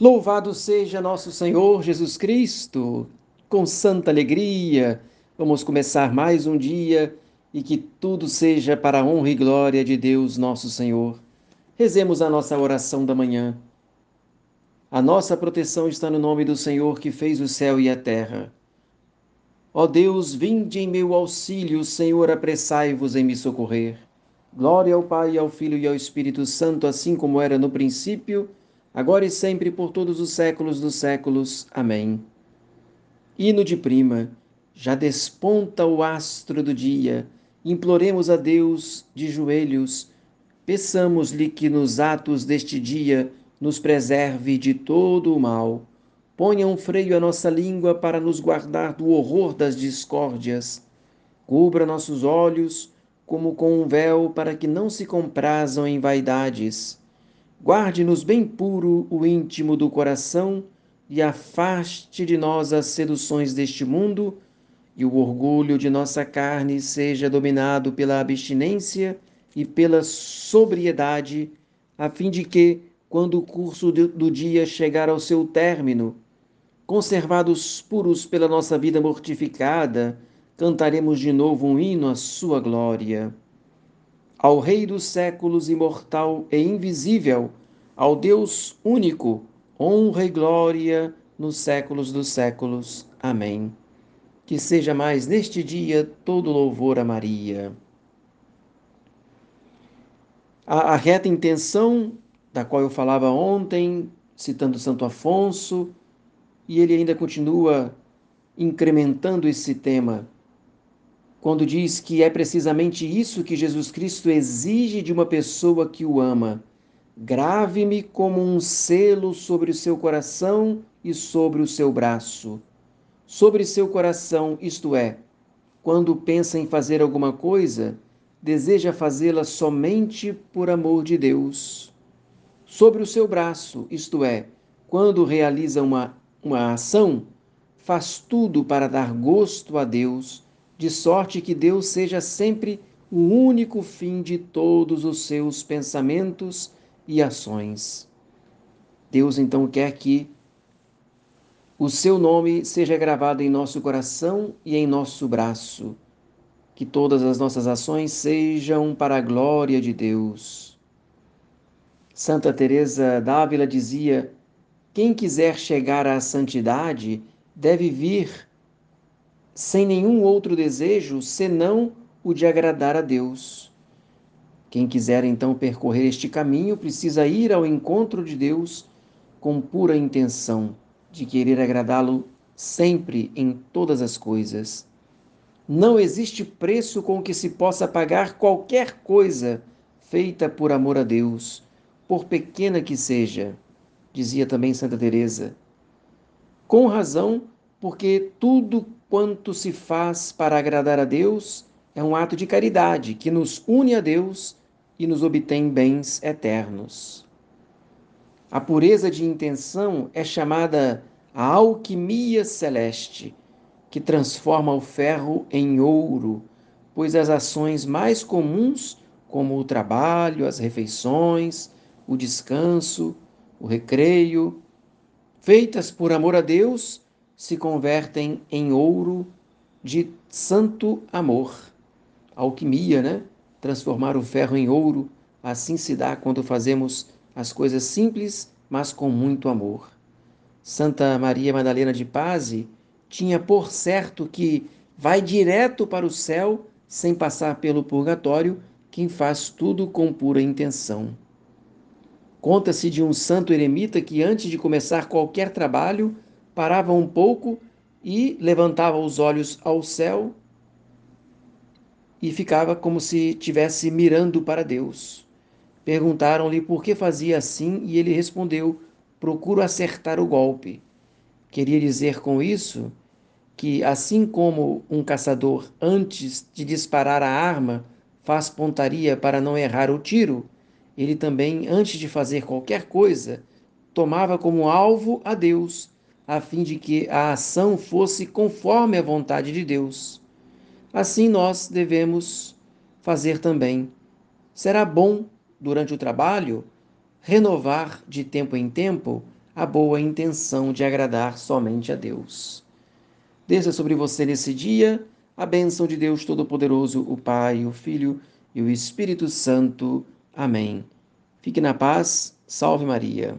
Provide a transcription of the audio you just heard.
Louvado seja nosso Senhor Jesus Cristo! Com santa alegria, vamos começar mais um dia e que tudo seja para a honra e glória de Deus, nosso Senhor. Rezemos a nossa oração da manhã. A nossa proteção está no nome do Senhor que fez o céu e a terra. Ó Deus, vinde em meu auxílio, Senhor, apressai-vos em me socorrer. Glória ao Pai, ao Filho e ao Espírito Santo, assim como era no princípio, agora e sempre por todos os séculos dos séculos. Amém. Hino de prima, já desponta o astro do dia, imploremos a Deus de joelhos, peçamos-lhe que nos atos deste dia nos preserve de todo o mal. Ponha um freio à nossa língua para nos guardar do horror das discórdias. Cubra nossos olhos como com um véu para que não se comprazam em vaidades Guarde-nos bem puro o íntimo do coração e afaste de nós as seduções deste mundo, e o orgulho de nossa carne seja dominado pela abstinência e pela sobriedade, a fim de que, quando o curso do dia chegar ao seu término, conservados puros pela nossa vida mortificada, cantaremos de novo um hino à sua glória ao Rei dos séculos, imortal e invisível, ao Deus único, honra e glória nos séculos dos séculos. Amém. Que seja mais neste dia todo louvor a Maria. A, a reta intenção, da qual eu falava ontem, citando Santo Afonso, e ele ainda continua incrementando esse tema quando diz que é precisamente isso que Jesus Cristo exige de uma pessoa que o ama. Grave-me como um selo sobre o seu coração e sobre o seu braço. Sobre seu coração, isto é, quando pensa em fazer alguma coisa, deseja fazê-la somente por amor de Deus. Sobre o seu braço, isto é, quando realiza uma, uma ação, faz tudo para dar gosto a Deus de sorte que Deus seja sempre o único fim de todos os seus pensamentos e ações. Deus então quer que o seu nome seja gravado em nosso coração e em nosso braço, que todas as nossas ações sejam para a glória de Deus. Santa Teresa d'Ávila dizia: quem quiser chegar à santidade deve vir sem nenhum outro desejo senão o de agradar a Deus. Quem quiser então percorrer este caminho precisa ir ao encontro de Deus com pura intenção de querer agradá-lo sempre em todas as coisas. Não existe preço com que se possa pagar qualquer coisa feita por amor a Deus, por pequena que seja, dizia também Santa Teresa. Com razão, porque tudo quanto se faz para agradar a Deus é um ato de caridade que nos une a Deus e nos obtém bens eternos. A pureza de intenção é chamada a alquimia celeste, que transforma o ferro em ouro, pois as ações mais comuns, como o trabalho, as refeições, o descanso, o recreio, feitas por amor a Deus, se convertem em ouro de santo amor. Alquimia, né? Transformar o ferro em ouro, assim se dá quando fazemos as coisas simples, mas com muito amor. Santa Maria Madalena de Paz tinha por certo que vai direto para o céu sem passar pelo purgatório quem faz tudo com pura intenção. Conta-se de um santo eremita que, antes de começar qualquer trabalho, parava um pouco e levantava os olhos ao céu e ficava como se estivesse mirando para Deus. Perguntaram-lhe por que fazia assim e ele respondeu: Procuro acertar o golpe. Queria dizer com isso que, assim como um caçador, antes de disparar a arma, faz pontaria para não errar o tiro, ele também, antes de fazer qualquer coisa, tomava como alvo a Deus a fim de que a ação fosse conforme a vontade de Deus. Assim nós devemos fazer também. Será bom, durante o trabalho, renovar de tempo em tempo a boa intenção de agradar somente a Deus. Desça sobre você nesse dia a bênção de Deus Todo-Poderoso, o Pai, o Filho e o Espírito Santo. Amém. Fique na paz. Salve Maria.